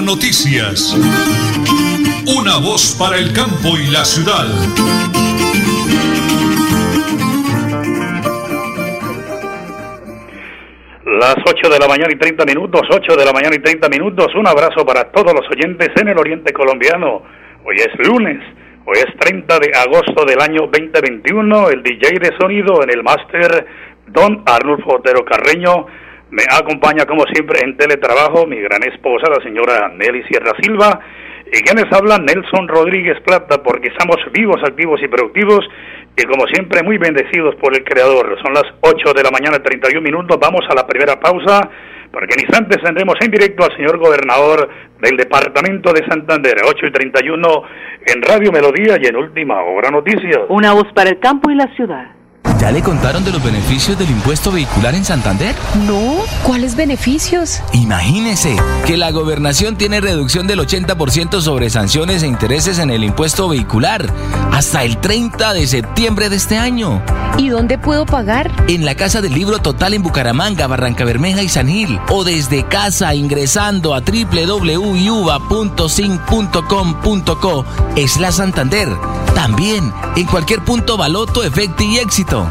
noticias. Una voz para el campo y la ciudad. Las 8 de la mañana y 30 minutos, 8 de la mañana y 30 minutos. Un abrazo para todos los oyentes en el oriente colombiano. Hoy es lunes, hoy es 30 de agosto del año 2021. El DJ de sonido en el máster, Don Arnulfo Otero Carreño. Me acompaña como siempre en teletrabajo mi gran esposa, la señora Nelly Sierra Silva. Y quienes hablan, Nelson Rodríguez Plata, porque estamos vivos, activos y productivos y como siempre muy bendecidos por el Creador. Son las 8 de la mañana, 31 minutos. Vamos a la primera pausa, porque en instantes tendremos en directo al señor gobernador del departamento de Santander, 8 y 31 en Radio Melodía y en Última Hora Noticias. Una voz para el campo y la ciudad. ¿Ya le contaron de los beneficios del impuesto vehicular en Santander? No, ¿cuáles beneficios? Imagínese que la gobernación tiene reducción del 80% sobre sanciones e intereses en el impuesto vehicular hasta el 30 de septiembre de este año. ¿Y dónde puedo pagar? En la Casa del Libro Total en Bucaramanga, Barranca Bermeja y San Gil. O desde casa ingresando a www.sin.com.co es la Santander. También en cualquier punto baloto, efecto y éxito.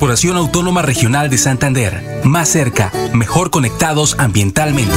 Corporación Autónoma Regional de Santander. Más cerca, mejor conectados ambientalmente.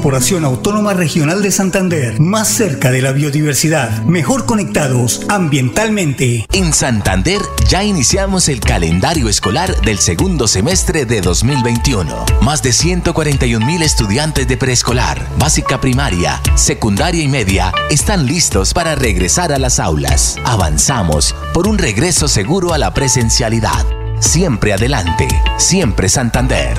Corporación Autónoma Regional de Santander, más cerca de la biodiversidad, mejor conectados ambientalmente. En Santander ya iniciamos el calendario escolar del segundo semestre de 2021. Más de 141 mil estudiantes de preescolar, básica primaria, secundaria y media están listos para regresar a las aulas. Avanzamos por un regreso seguro a la presencialidad. Siempre adelante, siempre Santander.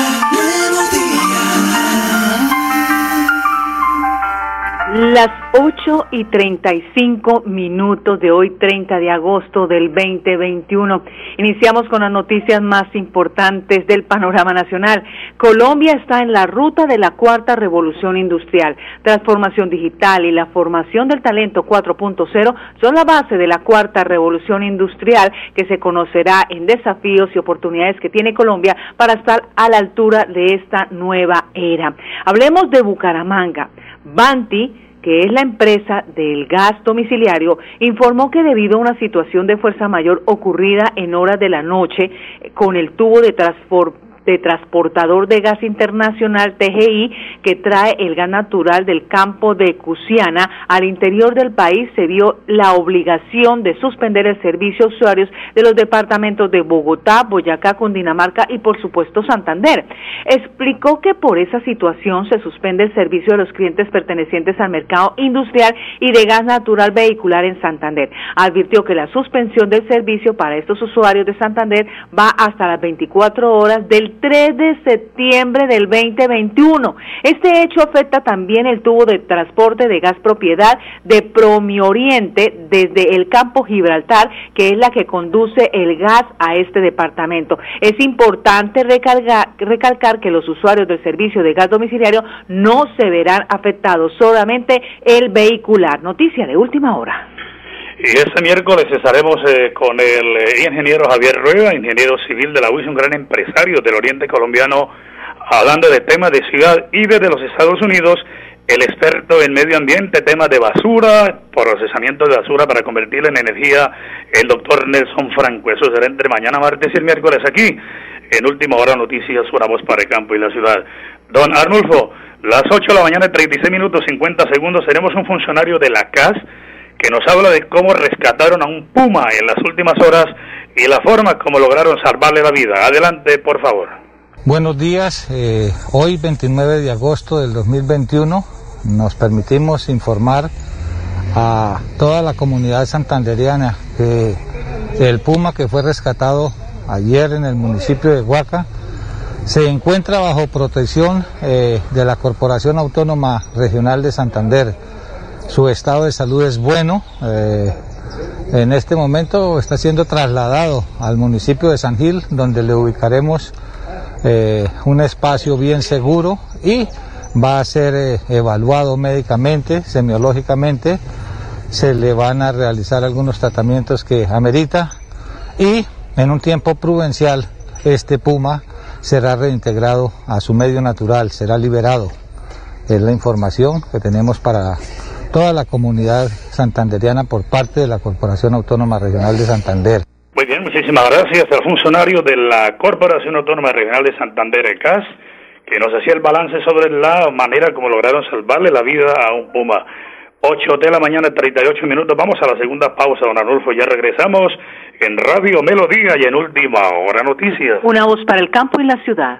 Las 8 y 35 minutos de hoy, 30 de agosto del 2021. Iniciamos con las noticias más importantes del panorama nacional. Colombia está en la ruta de la cuarta revolución industrial. Transformación digital y la formación del talento 4.0 son la base de la cuarta revolución industrial que se conocerá en desafíos y oportunidades que tiene Colombia para estar a la altura de esta nueva era. Hablemos de Bucaramanga. Banti que es la empresa del gas domiciliario, informó que debido a una situación de fuerza mayor ocurrida en horas de la noche con el tubo de transporte de transportador de gas internacional TGI que trae el gas natural del campo de Cusiana al interior del país se vio la obligación de suspender el servicio a usuarios de los departamentos de Bogotá, Boyacá, Cundinamarca y por supuesto Santander. Explicó que por esa situación se suspende el servicio de los clientes pertenecientes al mercado industrial y de gas natural vehicular en Santander. Advirtió que la suspensión del servicio para estos usuarios de Santander va hasta las 24 horas del 3 de septiembre del 2021. Este hecho afecta también el tubo de transporte de gas propiedad de Promioriente desde el campo Gibraltar, que es la que conduce el gas a este departamento. Es importante recalcar que los usuarios del servicio de gas domiciliario no se verán afectados, solamente el vehicular. Noticia de última hora. Y este miércoles estaremos eh, con el eh, ingeniero Javier Rueda, ingeniero civil de la UIS, un gran empresario del oriente colombiano, hablando de temas de ciudad y de los Estados Unidos, el experto en medio ambiente, temas de basura, procesamiento de basura para convertirla en energía, el doctor Nelson Franco. Eso será entre mañana martes y el miércoles aquí, en Última Hora Noticias, una voz para el campo y la ciudad. Don Arnulfo, las 8 de la mañana, 36 minutos 50 segundos, seremos un funcionario de la CAS que nos habla de cómo rescataron a un puma en las últimas horas y la forma como lograron salvarle la vida. Adelante, por favor. Buenos días. Eh, hoy, 29 de agosto del 2021, nos permitimos informar a toda la comunidad santanderiana que el puma que fue rescatado ayer en el municipio de Huaca se encuentra bajo protección eh, de la Corporación Autónoma Regional de Santander su estado de salud es bueno. Eh, en este momento está siendo trasladado al municipio de San Gil, donde le ubicaremos eh, un espacio bien seguro y va a ser eh, evaluado médicamente, semiológicamente. Se le van a realizar algunos tratamientos que amerita y en un tiempo prudencial este puma será reintegrado a su medio natural, será liberado. Es la información que tenemos para toda la comunidad santanderiana por parte de la Corporación Autónoma Regional de Santander. Muy bien, muchísimas gracias al funcionario de la Corporación Autónoma Regional de Santander, CAS, que nos hacía el balance sobre la manera como lograron salvarle la vida a un puma. 8 de la mañana, 38 minutos. Vamos a la segunda pausa, don Arnulfo. Ya regresamos en Radio Melodía y en Última Hora Noticias. Una voz para el campo y la ciudad.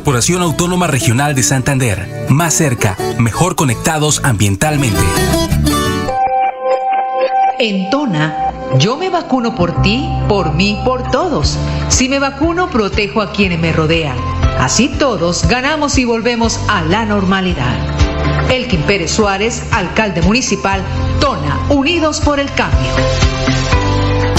Corporación Autónoma Regional de Santander. Más cerca, mejor conectados ambientalmente. En Tona, yo me vacuno por ti, por mí, por todos. Si me vacuno, protejo a quienes me rodean. Así todos ganamos y volvemos a la normalidad. Elkin Pérez Suárez, alcalde municipal, Tona, Unidos por el Cambio.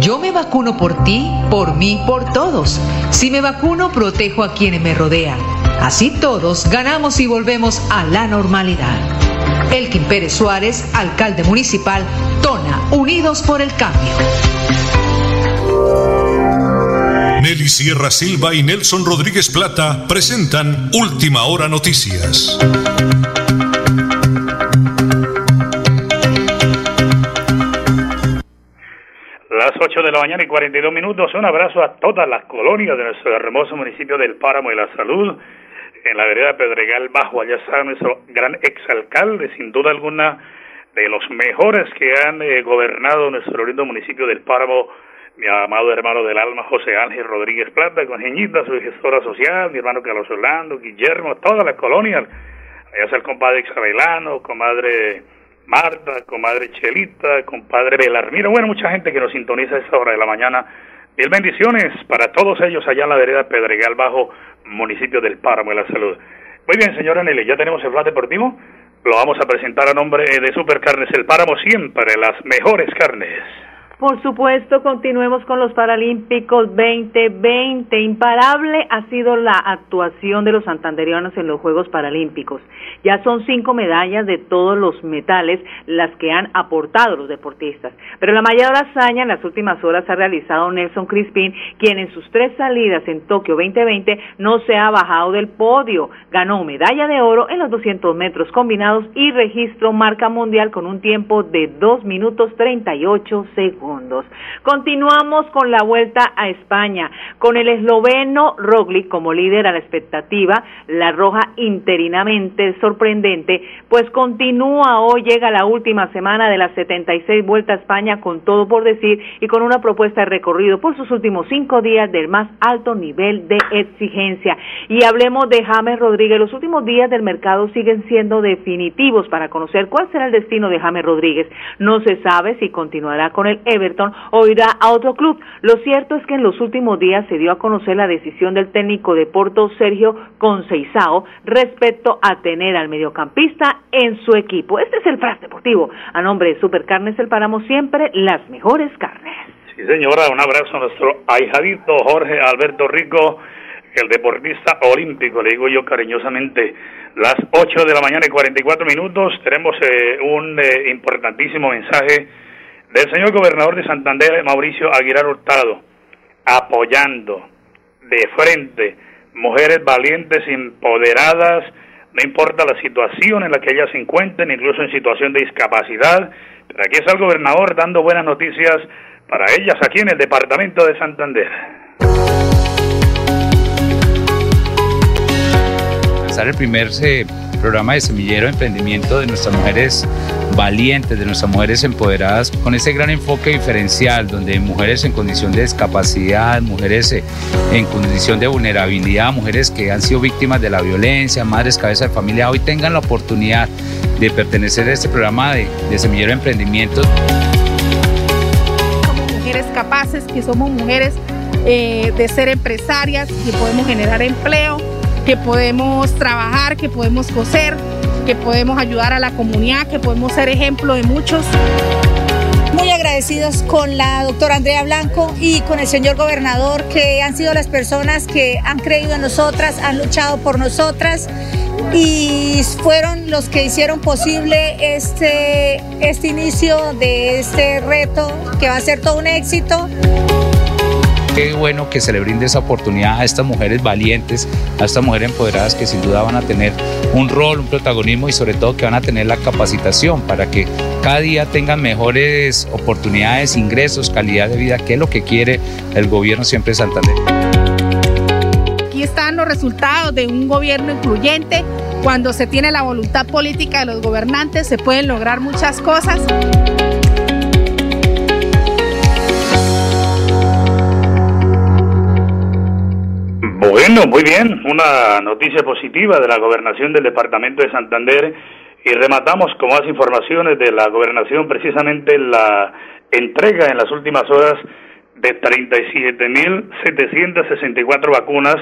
yo me vacuno por ti, por mí, por todos. Si me vacuno, protejo a quienes me rodean. Así todos ganamos y volvemos a la normalidad. Elkin Pérez Suárez, alcalde municipal, Tona, Unidos por el Cambio. Nelly Sierra Silva y Nelson Rodríguez Plata presentan Última Hora Noticias. De la mañana y 42 minutos. Un abrazo a todas las colonias de nuestro hermoso municipio del Páramo y la Salud. En la vereda Pedregal Bajo, allá está nuestro gran exalcalde, sin duda alguna, de los mejores que han eh, gobernado nuestro lindo municipio del Páramo, mi amado hermano del alma, José Ángel Rodríguez Plata, con Geñita, su gestora social, mi hermano Carlos Orlando, Guillermo, todas las colonias. Allá está el compadre Isabelano, comadre Marta, comadre Chelita, compadre Belarmiro, bueno, mucha gente que nos sintoniza a esta hora de la mañana. Mil bendiciones para todos ellos allá en la vereda Pedregal Bajo, municipio del Páramo de la Salud. Muy bien, señora Nelly, ya tenemos el plan deportivo. Lo vamos a presentar a nombre de Supercarnes El Páramo, siempre las mejores carnes. Por supuesto, continuemos con los Paralímpicos 2020. Imparable ha sido la actuación de los santanderianos en los Juegos Paralímpicos. Ya son cinco medallas de todos los metales las que han aportado los deportistas. Pero la mayor hazaña en las últimas horas ha realizado Nelson Crispin, quien en sus tres salidas en Tokio 2020 no se ha bajado del podio. Ganó medalla de oro en los 200 metros combinados y registro marca mundial con un tiempo de 2 minutos 38 segundos. Continuamos con la vuelta a España, con el esloveno Roglic como líder a la expectativa, la roja interinamente sorprendente, pues continúa hoy, llega la última semana de las 76 vuelta a España con todo por decir y con una propuesta de recorrido por sus últimos cinco días del más alto nivel de exigencia. Y hablemos de James Rodríguez, los últimos días del mercado siguen siendo definitivos para conocer cuál será el destino de James Rodríguez. No se sabe si continuará con el Everton o irá a otro club. Lo cierto es que en los últimos días se dio a conocer la decisión del técnico de Porto, Sergio Conceizao, respecto a tener al mediocampista en su equipo. Este es el Fras Deportivo. A nombre de Supercarnes El Páramo, siempre las mejores carnes. Sí, señora, un abrazo a nuestro ahijadito Jorge Alberto Rico, el deportista olímpico, le digo yo cariñosamente. Las 8 de la mañana y 44 minutos tenemos eh, un eh, importantísimo mensaje del señor gobernador de Santander, Mauricio Aguilar Hurtado, apoyando de frente mujeres valientes, empoderadas, no importa la situación en la que ellas se encuentren, incluso en situación de discapacidad. Pero aquí está el gobernador dando buenas noticias para ellas aquí en el departamento de Santander. el primer programa de semillero de emprendimiento de nuestras mujeres valientes, de nuestras mujeres empoderadas, con ese gran enfoque diferencial, donde mujeres en condición de discapacidad, mujeres eh, en condición de vulnerabilidad, mujeres que han sido víctimas de la violencia, madres cabeza de familia, hoy tengan la oportunidad de pertenecer a este programa de, semillero de emprendimiento. Somos mujeres capaces, que somos mujeres eh, de ser empresarias, que podemos generar empleo, que podemos trabajar, que podemos coser, que podemos ayudar a la comunidad, que podemos ser ejemplo de muchos. Muy agradecidos con la doctora Andrea Blanco y con el señor gobernador, que han sido las personas que han creído en nosotras, han luchado por nosotras y fueron los que hicieron posible este, este inicio de este reto que va a ser todo un éxito. Qué bueno que se le brinde esa oportunidad a estas mujeres valientes, a estas mujeres empoderadas que sin duda van a tener un rol, un protagonismo y sobre todo que van a tener la capacitación para que cada día tengan mejores oportunidades, ingresos, calidad de vida, que es lo que quiere el gobierno siempre de Santander. Aquí están los resultados de un gobierno incluyente. Cuando se tiene la voluntad política de los gobernantes se pueden lograr muchas cosas. Bueno, muy bien, una noticia positiva de la gobernación del departamento de Santander. Y rematamos con más informaciones de la gobernación, precisamente la entrega en las últimas horas de 37.764 vacunas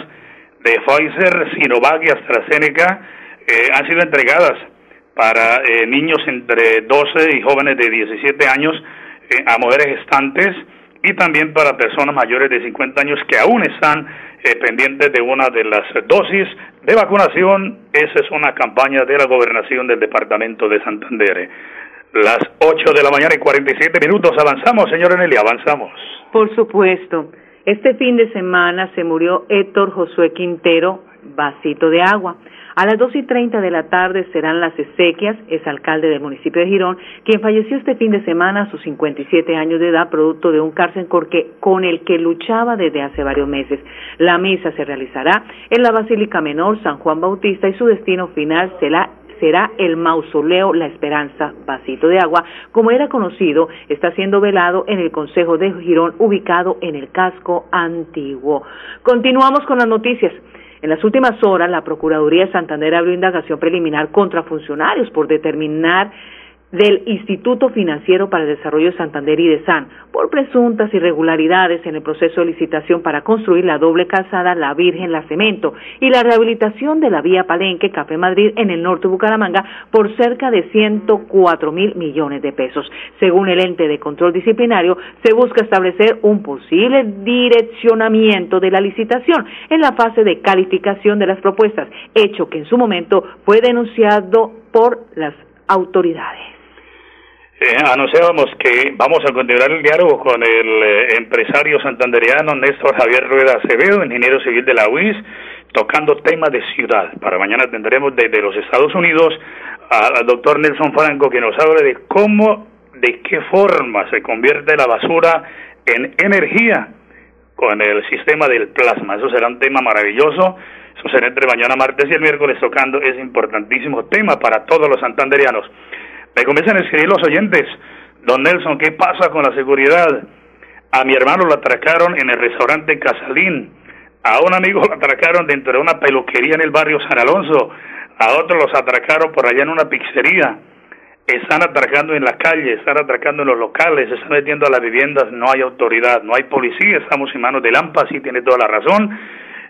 de Pfizer, Sinovac y AstraZeneca eh, han sido entregadas para eh, niños entre 12 y jóvenes de 17 años eh, a mujeres gestantes y también para personas mayores de 50 años que aún están eh, de una de las dosis de vacunación. Esa es una campaña de la gobernación del departamento de Santander. Las 8 de la mañana y 47 minutos. Avanzamos, señor Eneli, avanzamos. Por supuesto. Este fin de semana se murió Héctor Josué Quintero, vasito de agua. A las dos y treinta de la tarde serán las exequias, es alcalde del municipio de Girón, quien falleció este fin de semana a sus 57 años de edad, producto de un cárcel con el que luchaba desde hace varios meses. La misa se realizará en la Basílica Menor San Juan Bautista y su destino final será será el mausoleo La Esperanza Vasito de Agua, como era conocido, está siendo velado en el Consejo de Girón, ubicado en el casco antiguo. Continuamos con las noticias. En las últimas horas, la Procuraduría de Santander abrió indagación preliminar contra funcionarios por determinar del Instituto Financiero para el Desarrollo de Santander y de San por presuntas irregularidades en el proceso de licitación para construir la doble calzada La Virgen La Cemento y la rehabilitación de la vía Palenque Café Madrid en el norte de Bucaramanga por cerca de 104 mil millones de pesos. Según el ente de control disciplinario, se busca establecer un posible direccionamiento de la licitación en la fase de calificación de las propuestas, hecho que en su momento fue denunciado por las autoridades. Eh, anunciábamos que vamos a continuar el diálogo con el eh, empresario santandereano Néstor Javier Rueda Acevedo, ingeniero civil de la UIS, tocando temas de ciudad. Para mañana tendremos desde los Estados Unidos al doctor Nelson Franco que nos habla de cómo, de qué forma se convierte la basura en energía con el sistema del plasma. Eso será un tema maravilloso. Eso será entre mañana martes y el miércoles tocando ese importantísimo tema para todos los santanderianos. Me comienzan a escribir los oyentes. Don Nelson, ¿qué pasa con la seguridad? A mi hermano lo atracaron en el restaurante Casalín. A un amigo lo atracaron dentro de una peluquería en el barrio San Alonso. A otros los atracaron por allá en una pizzería. Están atracando en la calle, están atracando en los locales, están metiendo a las viviendas. No hay autoridad, no hay policía. Estamos en manos de Lampa, sí tiene toda la razón.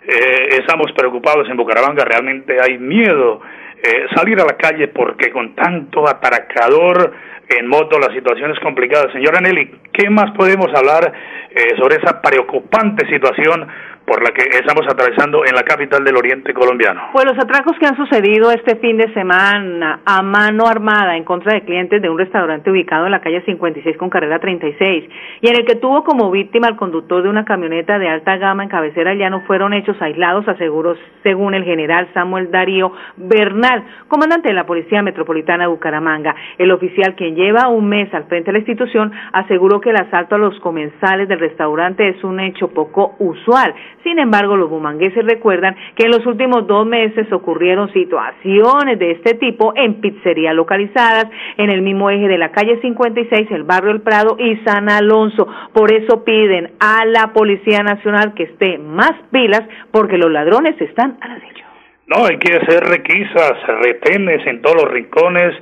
Eh, estamos preocupados en Bucaramanga, realmente hay miedo eh, salir a la calle porque con tanto atracador en moto la situación es complicada. Señora Nelly, ¿qué más podemos hablar eh, sobre esa preocupante situación por la que estamos atravesando en la capital del Oriente colombiano. Pues los atracos que han sucedido este fin de semana a mano armada en contra de clientes de un restaurante ubicado en la calle 56 con carrera 36 y en el que tuvo como víctima al conductor de una camioneta de alta gama en cabecera ya no fueron hechos aislados, aseguró según el general Samuel Darío Bernal, comandante de la Policía Metropolitana de Bucaramanga. El oficial, quien lleva un mes al frente de la institución, aseguró que el asalto a los comensales del restaurante es un hecho poco usual Sin embargo, los bumangueses recuerdan que en los últimos dos meses ocurrieron situaciones de este tipo en pizzerías localizadas en el mismo eje de la calle 56, el barrio El Prado y San Alonso. Por eso piden a la Policía Nacional que esté más pilas porque los ladrones están al acecho. No, hay que hacer requisas, retenes en todos los rincones,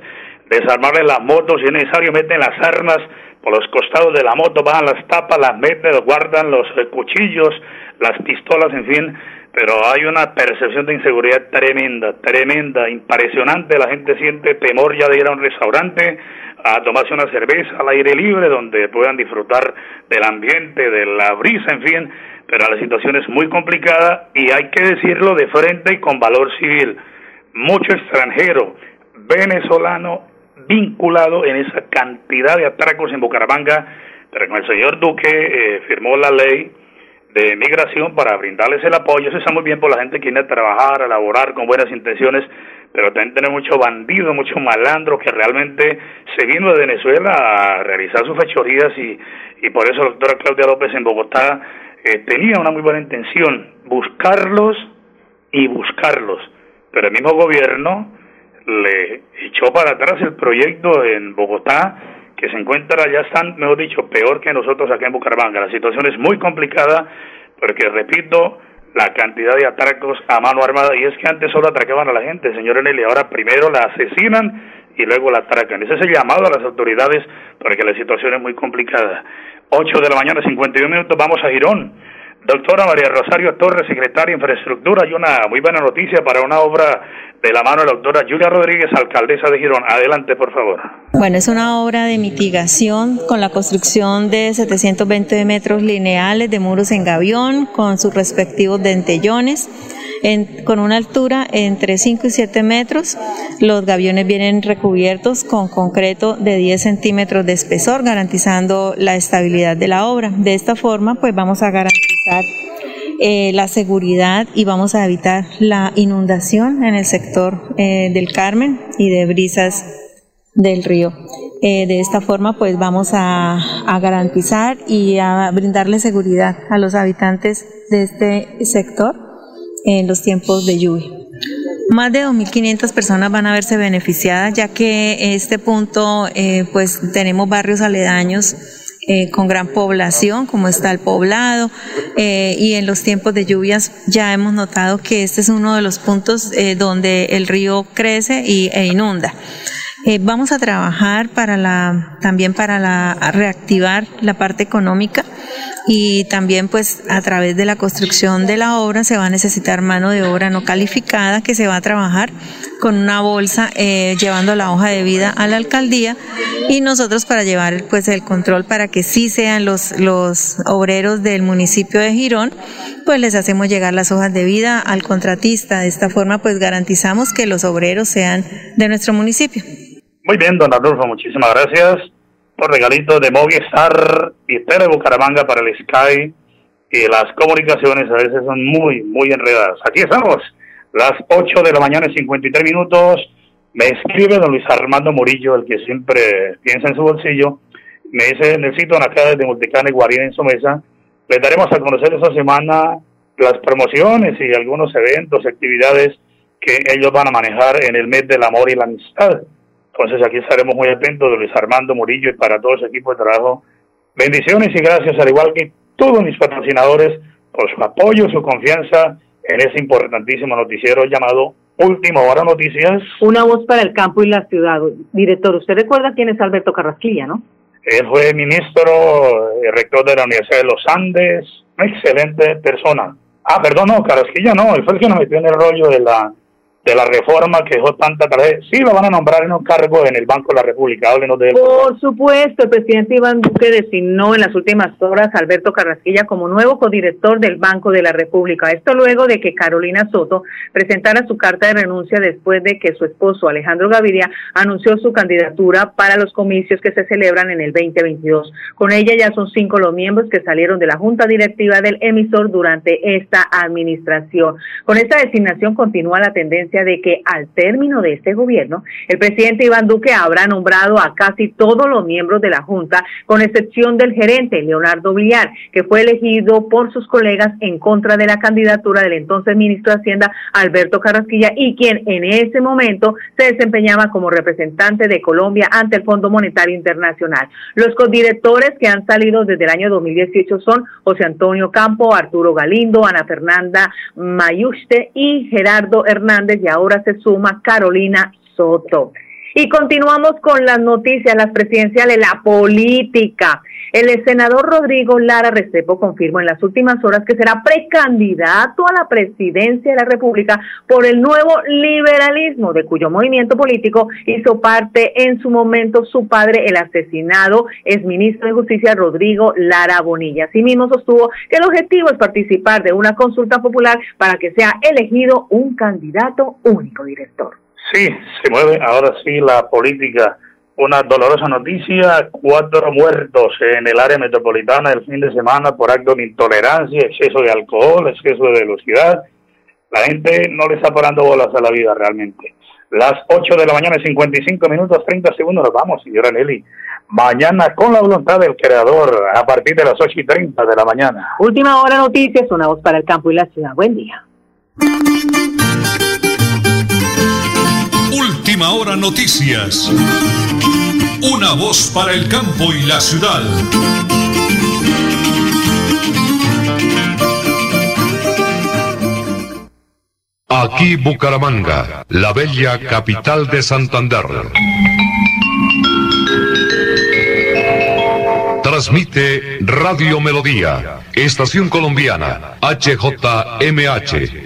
desarmarle las motos, si es necesario, meten las armas por los costados de la moto, bajan las tapas, las meten, guardan los eh, cuchillos, las pistolas, en fin, pero hay una percepción de inseguridad tremenda, tremenda, impresionante, la gente siente temor ya de ir a un restaurante a tomarse una cerveza al aire libre donde puedan disfrutar del ambiente, de la brisa, en fin, pero la situación es muy complicada y hay que decirlo de frente y con valor civil. Mucho extranjero, venezolano, vinculado en esa cantidad de atracos en Bucaramanga, pero con el señor Duque eh, firmó la ley de migración para brindarles el apoyo. Eso está muy bien por la gente que viene a trabajar, a laborar con buenas intenciones, pero también tenemos mucho bandido, mucho malandro que realmente se vino de Venezuela a realizar sus fechorías y, y por eso la doctora Claudia López en Bogotá eh, tenía una muy buena intención, buscarlos y buscarlos, pero el mismo gobierno le echó para atrás el proyecto en Bogotá, que se encuentra, ya están, mejor dicho, peor que nosotros acá en Bucaramanga. La situación es muy complicada, porque repito, la cantidad de atracos a mano armada, y es que antes solo atracaban a la gente, señor Enel, ahora primero la asesinan y luego la atracan. Ese es el llamado a las autoridades porque la situación es muy complicada. 8 de la mañana, 51 minutos, vamos a Girón. Doctora María Rosario Torres, secretaria de Infraestructura, hay una muy buena noticia para una obra de la mano de la doctora Julia Rodríguez, alcaldesa de Girón. Adelante, por favor. Bueno, es una obra de mitigación con la construcción de 720 metros lineales de muros en gavión con sus respectivos dentellones con una altura entre 5 y 7 metros. Los gaviones vienen recubiertos con concreto de 10 centímetros de espesor, garantizando la estabilidad de la obra. De esta forma, pues vamos a garantizar eh, la seguridad y vamos a evitar la inundación en el sector eh, del Carmen y de brisas del río. Eh, de esta forma, pues vamos a, a, garantizar y a brindarle seguridad a los habitantes de este sector en los tiempos de lluvia. Más de 2.500 personas van a verse beneficiadas, ya que este punto eh, pues tenemos barrios aledaños eh, con gran población, como está el poblado, eh, y en los tiempos de lluvias ya hemos notado que este es uno de los puntos donde el río crece y, e inunda. vamos a trabajar para la, también para la, reactivar la parte económica y también pues a través de la construcción de la obra se va a necesitar mano de obra no calificada que se va a trabajar con una bolsa eh, llevando la hoja de vida a la alcaldía y nosotros para llevar pues el control para que sí sean los, los obreros del municipio de Girón pues les hacemos llegar las hojas de vida al contratista de esta forma pues garantizamos que los obreros sean de nuestro municipio. Muy bien, don Adolfo, muchísimas gracias los regalitos de Movistar y Tele Bucaramanga para el Sky y las comunicaciones a veces son muy, muy enredadas. Aquí estamos, las 8 de la mañana y 53 minutos. Me escribe don Luis Armando Murillo, el que siempre piensa en su bolsillo. Me dice, necesito una casa de Multicana y Guarina en su mesa. Les daremos a conocer esta semana las promociones y algunos eventos, actividades que ellos van a manejar en el mes del amor y la amistad. Entonces aquí estaremos muy atentos de Luis Armando Murillo y para todo ese equipo de trabajo. Bendiciones y gracias, al igual que todos mis patrocinadores, por su apoyo, su confianza en ese importantísimo noticiero llamado Última Hora Noticias. Una voz para el campo y la ciudad. Director, usted recuerda quién es Alberto Carrasquilla, ¿no? Él fue ministro, eh, rector de la Universidad de los Andes, una excelente persona. Ah, perdón, no, Carrasquilla no, él fue el que nos metió en el rollo de la de la reforma que dejó tanta tragedia. Sí, lo van a nombrar en un cargo en el Banco de la República. Háblenos de Por supuesto, el presidente Iván Duque designó en las últimas horas a Alberto Carrasquilla como nuevo codirector del Banco de la República. Esto luego de que Carolina Soto presentara su carta de renuncia después de que su esposo Alejandro Gaviria anunció su candidatura para los comicios que se celebran en el 2022. Con ella ya son cinco los miembros que salieron de la junta directiva del emisor durante esta administración. Con esta designación continúa la tendencia de que al término de este gobierno, el presidente Iván Duque habrá nombrado a casi todos los miembros de la Junta, con excepción del gerente Leonardo Villar, que fue elegido por sus colegas en contra de la candidatura del entonces ministro de Hacienda Alberto Carrasquilla y quien en ese momento se desempeñaba como representante de Colombia ante el Fondo Monetario Internacional. Los codirectores que han salido desde el año 2018 son José Antonio Campo, Arturo Galindo, Ana Fernanda Mayuste y Gerardo Hernández y ahora se suma Carolina Soto. Y continuamos con las noticias, las presidenciales, la política. El senador Rodrigo Lara Restrepo confirmó en las últimas horas que será precandidato a la presidencia de la República por el nuevo liberalismo, de cuyo movimiento político hizo parte en su momento su padre, el asesinado exministro de Justicia Rodrigo Lara Bonilla. Asimismo sostuvo que el objetivo es participar de una consulta popular para que sea elegido un candidato único director. Sí, se mueve ahora sí la política. Una dolorosa noticia, cuatro muertos en el área metropolitana el fin de semana por acto de intolerancia, exceso de alcohol, exceso de velocidad. La gente no le está parando bolas a la vida realmente. Las 8 de la mañana, 55 minutos, 30 segundos, nos vamos, señora Nelly. Mañana, con la voluntad del creador, a partir de las 8 y 30 de la mañana. Última hora noticias, una voz para el campo y la ciudad. Buen día. Última hora noticias. Una voz para el campo y la ciudad. Aquí Bucaramanga, la bella capital de Santander. Transmite Radio Melodía, Estación Colombiana, HJMH.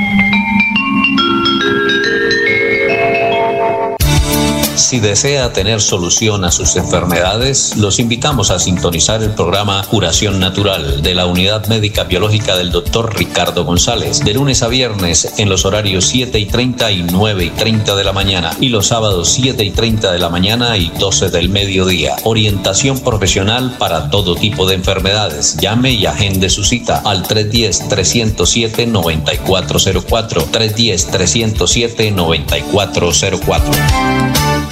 Si desea tener solución a sus enfermedades, los invitamos a sintonizar el programa Curación Natural de la Unidad Médica Biológica del Dr. Ricardo González, de lunes a viernes en los horarios 7 y 30 y 9 y 30 de la mañana y los sábados 7 y 30 de la mañana y 12 del mediodía. Orientación profesional para todo tipo de enfermedades. Llame y agende su cita al 310-307-9404. 310-307-9404.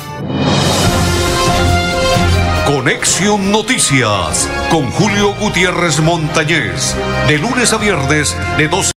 Conexión Noticias con Julio Gutiérrez Montañez. De lunes a viernes de 12